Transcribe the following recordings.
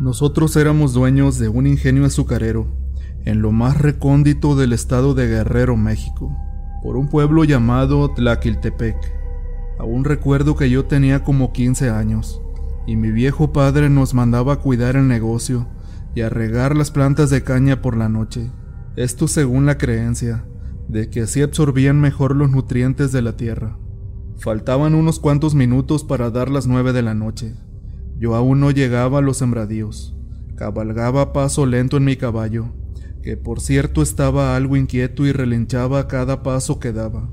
Nosotros éramos dueños de un ingenio azucarero en lo más recóndito del estado de Guerrero, México, por un pueblo llamado Tlaquiltepec. Aún recuerdo que yo tenía como 15 años y mi viejo padre nos mandaba cuidar el negocio y a regar las plantas de caña por la noche. Esto según la creencia de que así absorbían mejor los nutrientes de la tierra. Faltaban unos cuantos minutos para dar las nueve de la noche yo aún no llegaba a los sembradíos. Cabalgaba a paso lento en mi caballo, que por cierto estaba algo inquieto y relinchaba a cada paso que daba.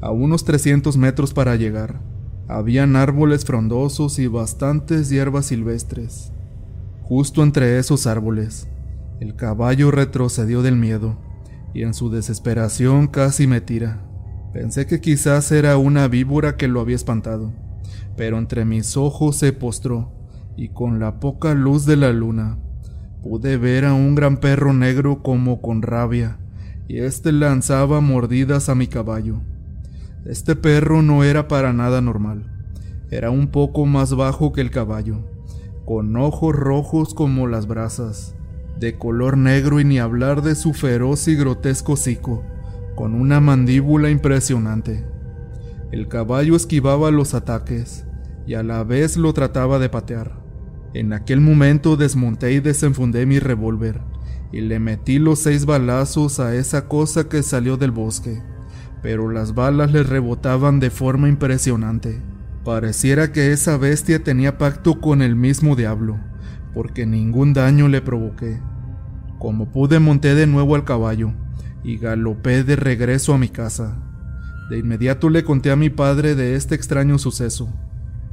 A unos 300 metros para llegar, habían árboles frondosos y bastantes hierbas silvestres. Justo entre esos árboles, el caballo retrocedió del miedo y en su desesperación casi me tira. Pensé que quizás era una víbora que lo había espantado pero entre mis ojos se postró, y con la poca luz de la luna pude ver a un gran perro negro como con rabia, y éste lanzaba mordidas a mi caballo. Este perro no era para nada normal, era un poco más bajo que el caballo, con ojos rojos como las brasas, de color negro y ni hablar de su feroz y grotesco hocico, con una mandíbula impresionante. El caballo esquivaba los ataques y a la vez lo trataba de patear. En aquel momento desmonté y desenfundé mi revólver y le metí los seis balazos a esa cosa que salió del bosque, pero las balas le rebotaban de forma impresionante. Pareciera que esa bestia tenía pacto con el mismo diablo, porque ningún daño le provoqué. Como pude monté de nuevo al caballo y galopé de regreso a mi casa. De inmediato le conté a mi padre de este extraño suceso.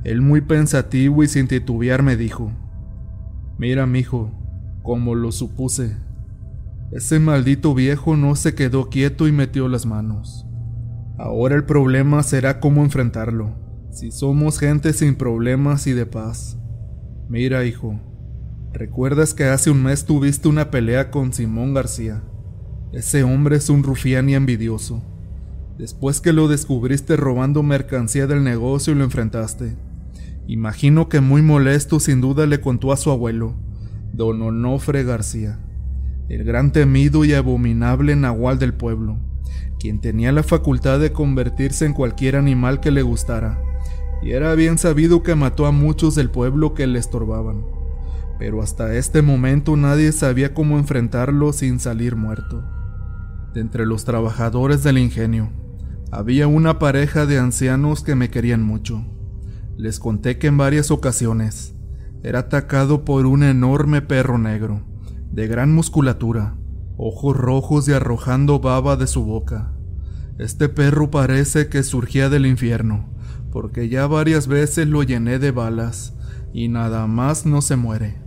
Él muy pensativo y sin titubear me dijo, Mira, mijo, como lo supuse. Ese maldito viejo no se quedó quieto y metió las manos. Ahora el problema será cómo enfrentarlo, si somos gente sin problemas y de paz. Mira, hijo, ¿recuerdas que hace un mes tuviste una pelea con Simón García? Ese hombre es un rufián y envidioso. Después que lo descubriste robando mercancía del negocio y lo enfrentaste. Imagino que muy molesto sin duda le contó a su abuelo, don Onofre García, el gran temido y abominable nahual del pueblo, quien tenía la facultad de convertirse en cualquier animal que le gustara, y era bien sabido que mató a muchos del pueblo que le estorbaban. Pero hasta este momento nadie sabía cómo enfrentarlo sin salir muerto. De entre los trabajadores del ingenio, había una pareja de ancianos que me querían mucho. Les conté que en varias ocasiones era atacado por un enorme perro negro, de gran musculatura, ojos rojos y arrojando baba de su boca. Este perro parece que surgía del infierno, porque ya varias veces lo llené de balas y nada más no se muere.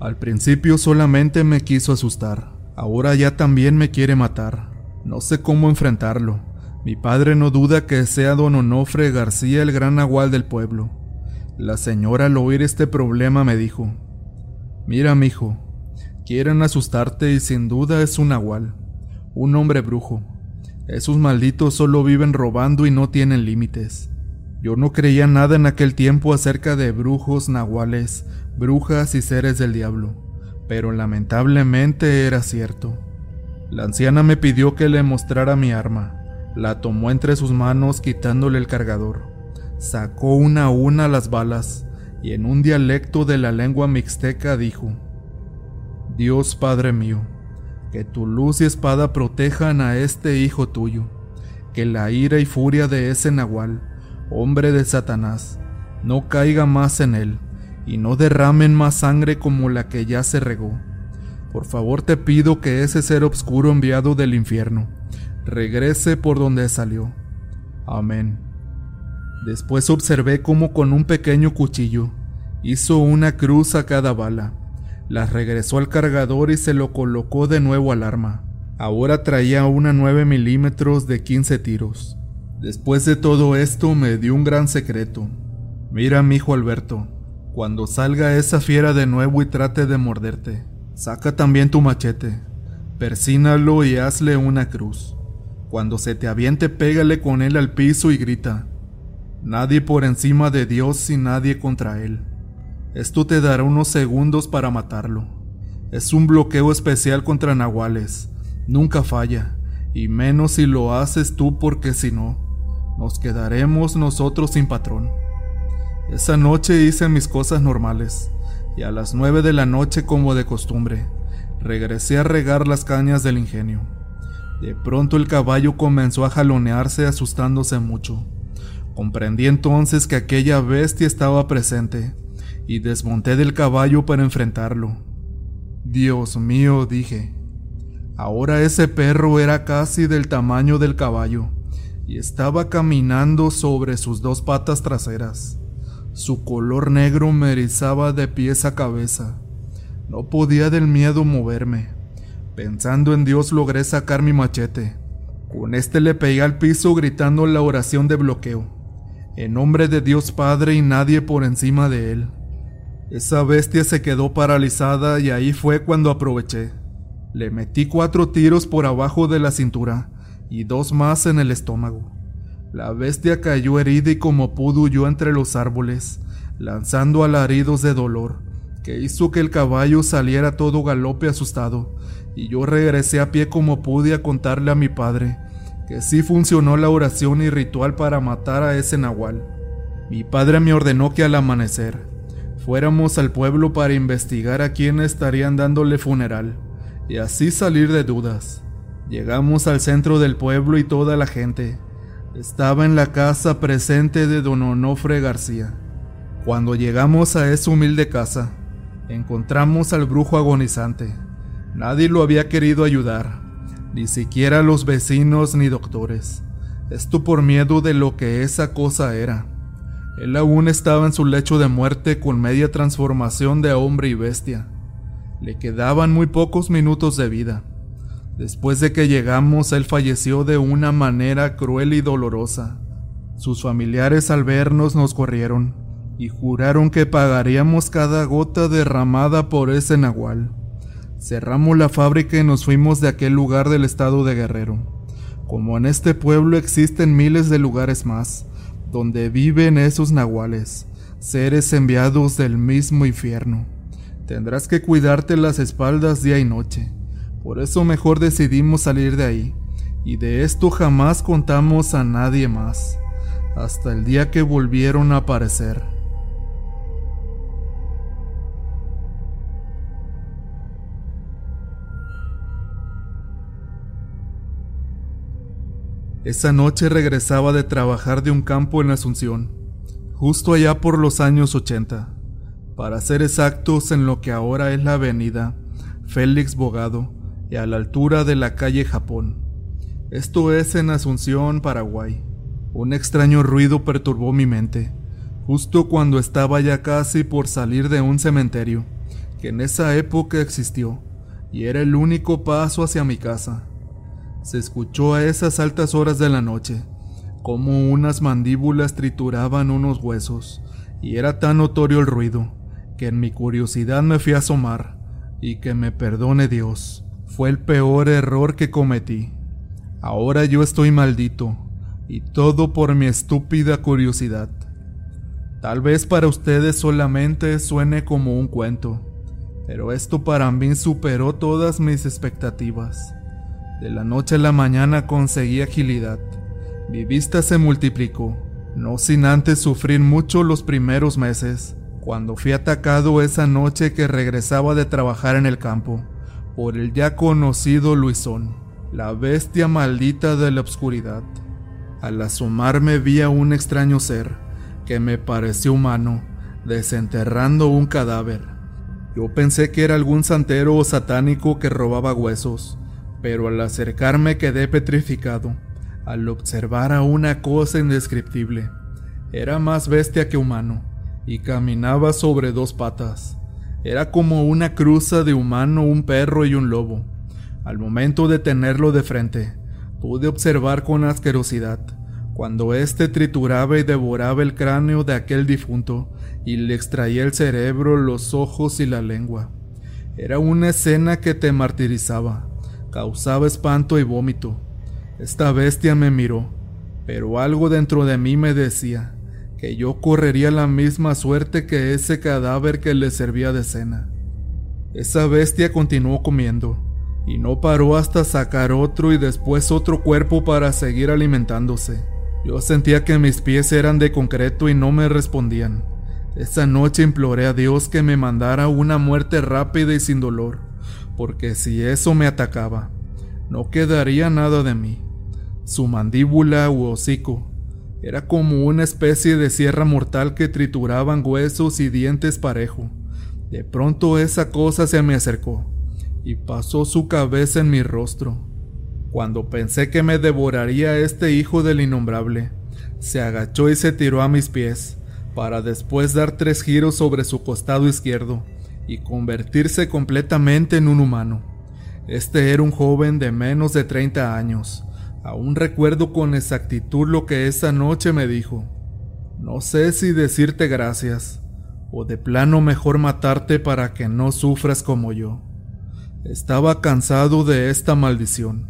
Al principio solamente me quiso asustar, ahora ya también me quiere matar. No sé cómo enfrentarlo. Mi padre no duda que sea don Onofre García el gran nahual del pueblo. La señora al oír este problema me dijo, Mira, mijo, quieren asustarte y sin duda es un nahual, un hombre brujo. Esos malditos solo viven robando y no tienen límites. Yo no creía nada en aquel tiempo acerca de brujos, nahuales, brujas y seres del diablo, pero lamentablemente era cierto. La anciana me pidió que le mostrara mi arma. La tomó entre sus manos quitándole el cargador. Sacó una a una las balas y en un dialecto de la lengua mixteca dijo, Dios Padre mío, que tu luz y espada protejan a este hijo tuyo, que la ira y furia de ese nahual, hombre de Satanás, no caiga más en él, y no derramen más sangre como la que ya se regó. Por favor te pido que ese ser obscuro enviado del infierno, regrese por donde salió. Amén. Después observé cómo con un pequeño cuchillo hizo una cruz a cada bala, las regresó al cargador y se lo colocó de nuevo al arma. Ahora traía una 9 milímetros de 15 tiros. Después de todo esto me dio un gran secreto. Mira, mi hijo Alberto, cuando salga esa fiera de nuevo y trate de morderte, saca también tu machete, persínalo y hazle una cruz. Cuando se te aviente, pégale con él al piso y grita, Nadie por encima de Dios y nadie contra él. Esto te dará unos segundos para matarlo. Es un bloqueo especial contra nahuales. Nunca falla, y menos si lo haces tú porque si no, nos quedaremos nosotros sin patrón. Esa noche hice mis cosas normales, y a las nueve de la noche como de costumbre, regresé a regar las cañas del ingenio. De pronto el caballo comenzó a jalonearse asustándose mucho. Comprendí entonces que aquella bestia estaba presente, y desmonté del caballo para enfrentarlo. Dios mío, dije. Ahora ese perro era casi del tamaño del caballo, y estaba caminando sobre sus dos patas traseras. Su color negro me erizaba de pies a cabeza. No podía del miedo moverme. Pensando en Dios logré sacar mi machete. Con este le pegué al piso gritando la oración de bloqueo. En nombre de Dios Padre y nadie por encima de él. Esa bestia se quedó paralizada y ahí fue cuando aproveché. Le metí cuatro tiros por abajo de la cintura y dos más en el estómago. La bestia cayó herida y como pudo huyó entre los árboles, lanzando alaridos de dolor, que hizo que el caballo saliera todo galope asustado, y yo regresé a pie como pude a contarle a mi padre que sí funcionó la oración y ritual para matar a ese nahual. Mi padre me ordenó que al amanecer fuéramos al pueblo para investigar a quién estarían dándole funeral, y así salir de dudas. Llegamos al centro del pueblo y toda la gente, estaba en la casa presente de don Onofre García. Cuando llegamos a esa humilde casa, encontramos al brujo agonizante. Nadie lo había querido ayudar, ni siquiera los vecinos ni doctores. Esto por miedo de lo que esa cosa era. Él aún estaba en su lecho de muerte con media transformación de hombre y bestia. Le quedaban muy pocos minutos de vida. Después de que llegamos, él falleció de una manera cruel y dolorosa. Sus familiares al vernos nos corrieron y juraron que pagaríamos cada gota derramada por ese nahual. Cerramos la fábrica y nos fuimos de aquel lugar del estado de Guerrero. Como en este pueblo existen miles de lugares más, donde viven esos nahuales, seres enviados del mismo infierno. Tendrás que cuidarte las espaldas día y noche por eso mejor decidimos salir de ahí, y de esto jamás contamos a nadie más, hasta el día que volvieron a aparecer. Esa noche regresaba de trabajar de un campo en Asunción, justo allá por los años 80, para ser exactos en lo que ahora es la avenida Félix Bogado, y a la altura de la calle Japón. Esto es en Asunción, Paraguay. Un extraño ruido perturbó mi mente, justo cuando estaba ya casi por salir de un cementerio, que en esa época existió, y era el único paso hacia mi casa. Se escuchó a esas altas horas de la noche, como unas mandíbulas trituraban unos huesos, y era tan notorio el ruido, que en mi curiosidad me fui a asomar, y que me perdone Dios. Fue el peor error que cometí. Ahora yo estoy maldito, y todo por mi estúpida curiosidad. Tal vez para ustedes solamente suene como un cuento, pero esto para mí superó todas mis expectativas. De la noche a la mañana conseguí agilidad. Mi vista se multiplicó, no sin antes sufrir mucho los primeros meses, cuando fui atacado esa noche que regresaba de trabajar en el campo por el ya conocido Luisón, la bestia maldita de la oscuridad. Al asomarme vi a un extraño ser que me pareció humano, desenterrando un cadáver. Yo pensé que era algún santero o satánico que robaba huesos, pero al acercarme quedé petrificado al observar a una cosa indescriptible. Era más bestia que humano y caminaba sobre dos patas. Era como una cruza de humano, un perro y un lobo. Al momento de tenerlo de frente, pude observar con asquerosidad cuando éste trituraba y devoraba el cráneo de aquel difunto y le extraía el cerebro, los ojos y la lengua. Era una escena que te martirizaba, causaba espanto y vómito. Esta bestia me miró, pero algo dentro de mí me decía que yo correría la misma suerte que ese cadáver que le servía de cena. Esa bestia continuó comiendo, y no paró hasta sacar otro y después otro cuerpo para seguir alimentándose. Yo sentía que mis pies eran de concreto y no me respondían. Esa noche imploré a Dios que me mandara una muerte rápida y sin dolor, porque si eso me atacaba, no quedaría nada de mí. Su mandíbula u hocico era como una especie de sierra mortal que trituraban huesos y dientes parejo. De pronto esa cosa se me acercó y pasó su cabeza en mi rostro. Cuando pensé que me devoraría este hijo del innombrable, se agachó y se tiró a mis pies, para después dar tres giros sobre su costado izquierdo y convertirse completamente en un humano. Este era un joven de menos de 30 años, Aún recuerdo con exactitud lo que esa noche me dijo. No sé si decirte gracias, o de plano mejor matarte para que no sufras como yo. Estaba cansado de esta maldición,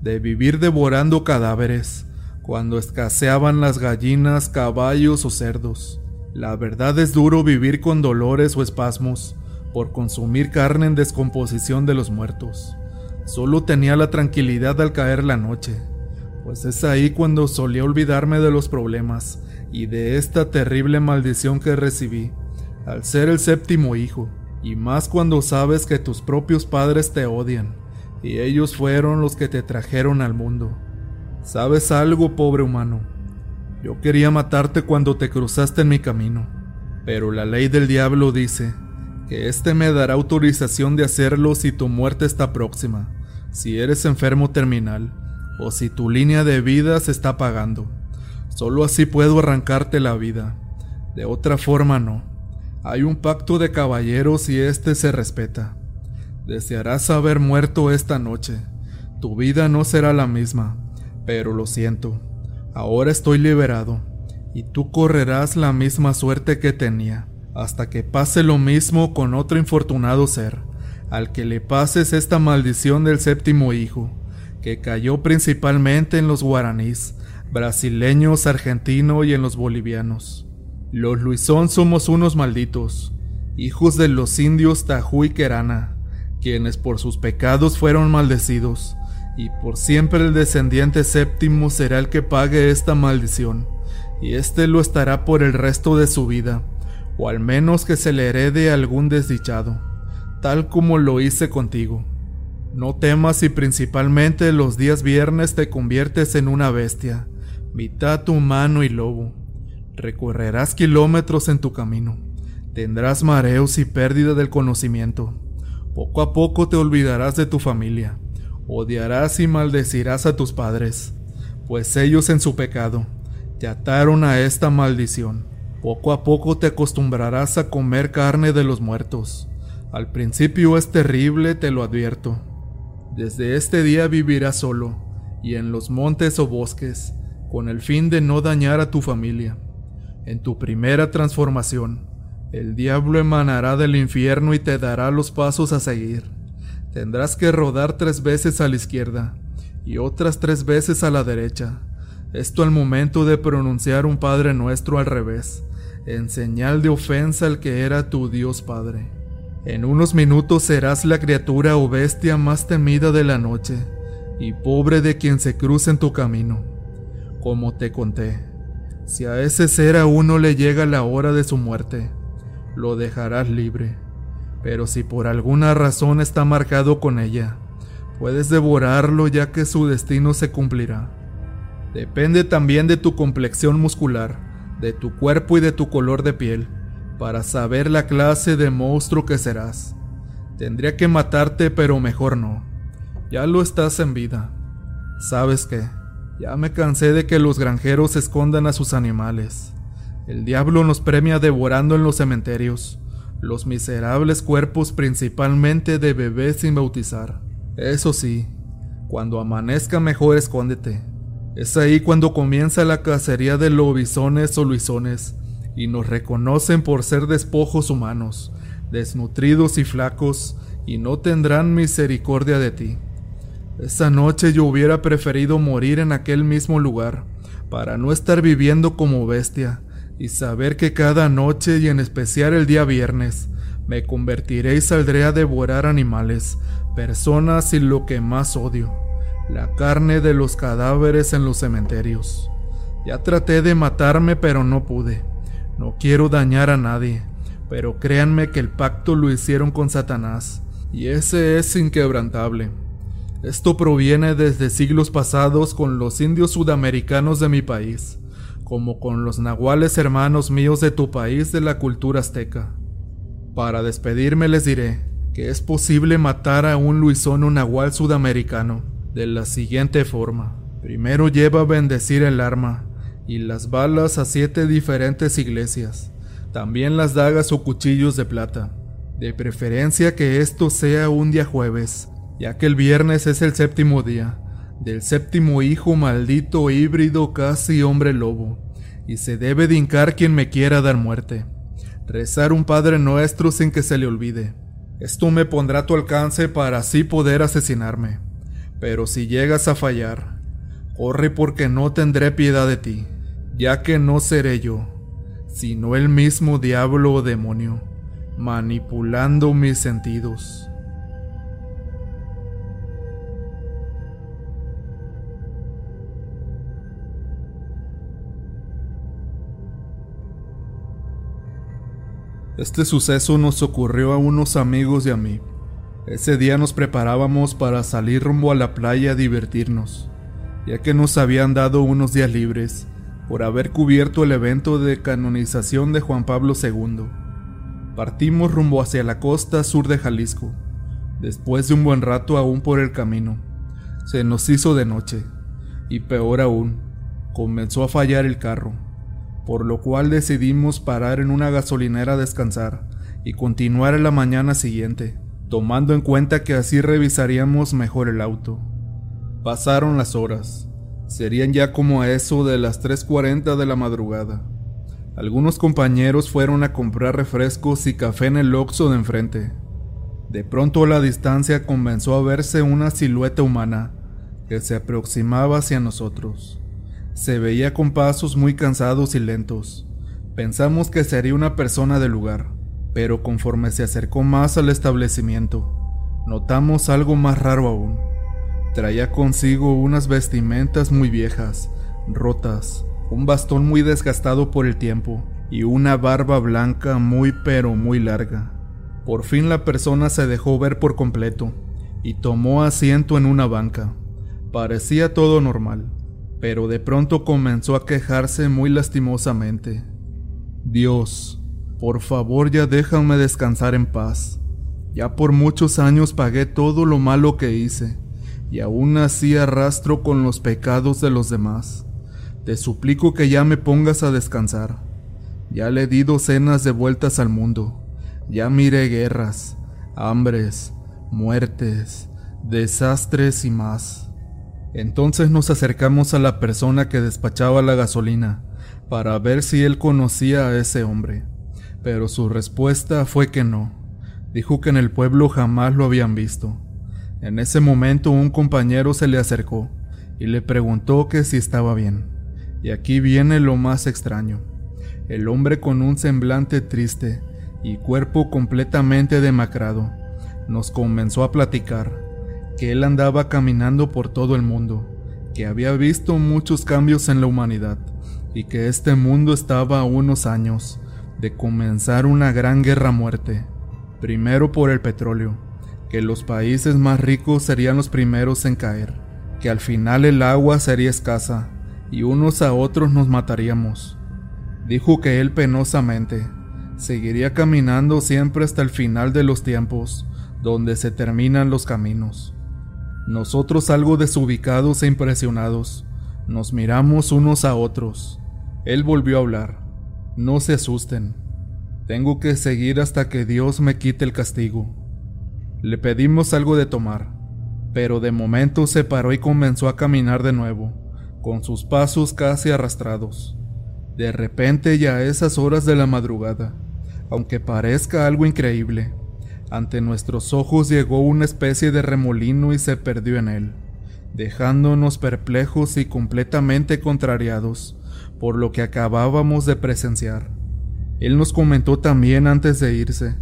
de vivir devorando cadáveres, cuando escaseaban las gallinas, caballos o cerdos. La verdad es duro vivir con dolores o espasmos por consumir carne en descomposición de los muertos. Solo tenía la tranquilidad al caer la noche, pues es ahí cuando solía olvidarme de los problemas y de esta terrible maldición que recibí, al ser el séptimo hijo, y más cuando sabes que tus propios padres te odian, y ellos fueron los que te trajeron al mundo. ¿Sabes algo, pobre humano? Yo quería matarte cuando te cruzaste en mi camino, pero la ley del diablo dice que éste me dará autorización de hacerlo si tu muerte está próxima, si eres enfermo terminal, o si tu línea de vida se está apagando. Solo así puedo arrancarte la vida. De otra forma no. Hay un pacto de caballeros y este se respeta. Desearás haber muerto esta noche. Tu vida no será la misma, pero lo siento. Ahora estoy liberado, y tú correrás la misma suerte que tenía, hasta que pase lo mismo con otro infortunado ser, al que le pases esta maldición del séptimo hijo que cayó principalmente en los guaraníes, brasileños, argentinos y en los bolivianos. Los Luisón somos unos malditos, hijos de los indios Tajú y Querana, quienes por sus pecados fueron maldecidos, y por siempre el descendiente séptimo será el que pague esta maldición, y éste lo estará por el resto de su vida, o al menos que se le herede a algún desdichado, tal como lo hice contigo. No temas si principalmente los días viernes te conviertes en una bestia, mitad humano y lobo. Recorrerás kilómetros en tu camino. Tendrás mareos y pérdida del conocimiento. Poco a poco te olvidarás de tu familia. Odiarás y maldecirás a tus padres, pues ellos en su pecado te ataron a esta maldición. Poco a poco te acostumbrarás a comer carne de los muertos. Al principio es terrible, te lo advierto desde este día vivirás solo, y en los montes o bosques, con el fin de no dañar a tu familia. En tu primera transformación, el diablo emanará del infierno y te dará los pasos a seguir. Tendrás que rodar tres veces a la izquierda y otras tres veces a la derecha. Esto al momento de pronunciar un Padre Nuestro al revés, en señal de ofensa al que era tu Dios Padre. En unos minutos serás la criatura o bestia más temida de la noche, y pobre de quien se cruce en tu camino. Como te conté, si a ese ser aún no le llega la hora de su muerte, lo dejarás libre. Pero si por alguna razón está marcado con ella, puedes devorarlo ya que su destino se cumplirá. Depende también de tu complexión muscular, de tu cuerpo y de tu color de piel para saber la clase de monstruo que serás. Tendría que matarte, pero mejor no. Ya lo estás en vida. ¿Sabes qué? Ya me cansé de que los granjeros escondan a sus animales. El diablo nos premia devorando en los cementerios los miserables cuerpos principalmente de bebés sin bautizar. Eso sí, cuando amanezca mejor escóndete. Es ahí cuando comienza la cacería de lobisones o luisones y nos reconocen por ser despojos humanos, desnutridos y flacos, y no tendrán misericordia de ti. Esa noche yo hubiera preferido morir en aquel mismo lugar, para no estar viviendo como bestia y saber que cada noche y en especial el día viernes me convertiré y saldré a devorar animales, personas y lo que más odio, la carne de los cadáveres en los cementerios. Ya traté de matarme pero no pude. No quiero dañar a nadie, pero créanme que el pacto lo hicieron con Satanás, y ese es inquebrantable. Esto proviene desde siglos pasados con los indios sudamericanos de mi país, como con los nahuales hermanos míos de tu país de la cultura azteca. Para despedirme les diré que es posible matar a un luisón o nahual sudamericano de la siguiente forma. Primero lleva a bendecir el arma y las balas a siete diferentes iglesias, también las dagas o cuchillos de plata. De preferencia que esto sea un día jueves, ya que el viernes es el séptimo día, del séptimo hijo maldito híbrido casi hombre lobo, y se debe de hincar quien me quiera dar muerte rezar un Padre Nuestro sin que se le olvide. Esto me pondrá a tu alcance para así poder asesinarme. Pero si llegas a fallar, corre porque no tendré piedad de ti, ya que no seré yo, sino el mismo diablo o demonio, manipulando mis sentidos. Este suceso nos ocurrió a unos amigos y a mí. Ese día nos preparábamos para salir rumbo a la playa a divertirnos, ya que nos habían dado unos días libres por haber cubierto el evento de canonización de Juan Pablo II. Partimos rumbo hacia la costa sur de Jalisco. Después de un buen rato aún por el camino, se nos hizo de noche, y peor aún, comenzó a fallar el carro por lo cual decidimos parar en una gasolinera a descansar y continuar en la mañana siguiente, tomando en cuenta que así revisaríamos mejor el auto. Pasaron las horas. Serían ya como eso de las 3.40 de la madrugada. Algunos compañeros fueron a comprar refrescos y café en el Oxxo de enfrente. De pronto a la distancia comenzó a verse una silueta humana que se aproximaba hacia nosotros. Se veía con pasos muy cansados y lentos. Pensamos que sería una persona del lugar, pero conforme se acercó más al establecimiento, notamos algo más raro aún. Traía consigo unas vestimentas muy viejas, rotas, un bastón muy desgastado por el tiempo y una barba blanca muy pero muy larga. Por fin la persona se dejó ver por completo y tomó asiento en una banca. Parecía todo normal pero de pronto comenzó a quejarse muy lastimosamente. Dios, por favor ya déjame descansar en paz. Ya por muchos años pagué todo lo malo que hice, y aún así arrastro con los pecados de los demás. Te suplico que ya me pongas a descansar. Ya le di docenas de vueltas al mundo. Ya miré guerras, hambres, muertes, desastres y más. Entonces nos acercamos a la persona que despachaba la gasolina para ver si él conocía a ese hombre, pero su respuesta fue que no. Dijo que en el pueblo jamás lo habían visto. En ese momento un compañero se le acercó y le preguntó que si estaba bien. Y aquí viene lo más extraño. El hombre con un semblante triste y cuerpo completamente demacrado nos comenzó a platicar que él andaba caminando por todo el mundo, que había visto muchos cambios en la humanidad y que este mundo estaba a unos años de comenzar una gran guerra muerte, primero por el petróleo, que los países más ricos serían los primeros en caer, que al final el agua sería escasa y unos a otros nos mataríamos. Dijo que él penosamente seguiría caminando siempre hasta el final de los tiempos, donde se terminan los caminos. Nosotros algo desubicados e impresionados, nos miramos unos a otros. Él volvió a hablar. No se asusten. Tengo que seguir hasta que Dios me quite el castigo. Le pedimos algo de tomar, pero de momento se paró y comenzó a caminar de nuevo, con sus pasos casi arrastrados. De repente ya a esas horas de la madrugada, aunque parezca algo increíble, ante nuestros ojos llegó una especie de remolino y se perdió en él, dejándonos perplejos y completamente contrariados, por lo que acabábamos de presenciar. Él nos comentó también antes de irse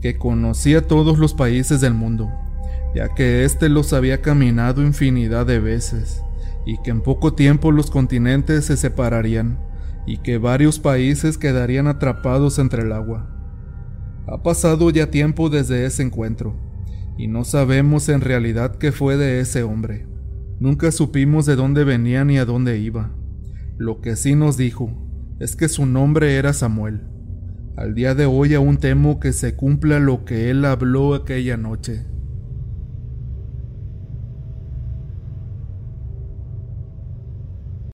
que conocía todos los países del mundo, ya que éste los había caminado infinidad de veces, y que en poco tiempo los continentes se separarían, y que varios países quedarían atrapados entre el agua. Ha pasado ya tiempo desde ese encuentro, y no sabemos en realidad qué fue de ese hombre. Nunca supimos de dónde venía ni a dónde iba. Lo que sí nos dijo es que su nombre era Samuel. Al día de hoy aún temo que se cumpla lo que él habló aquella noche.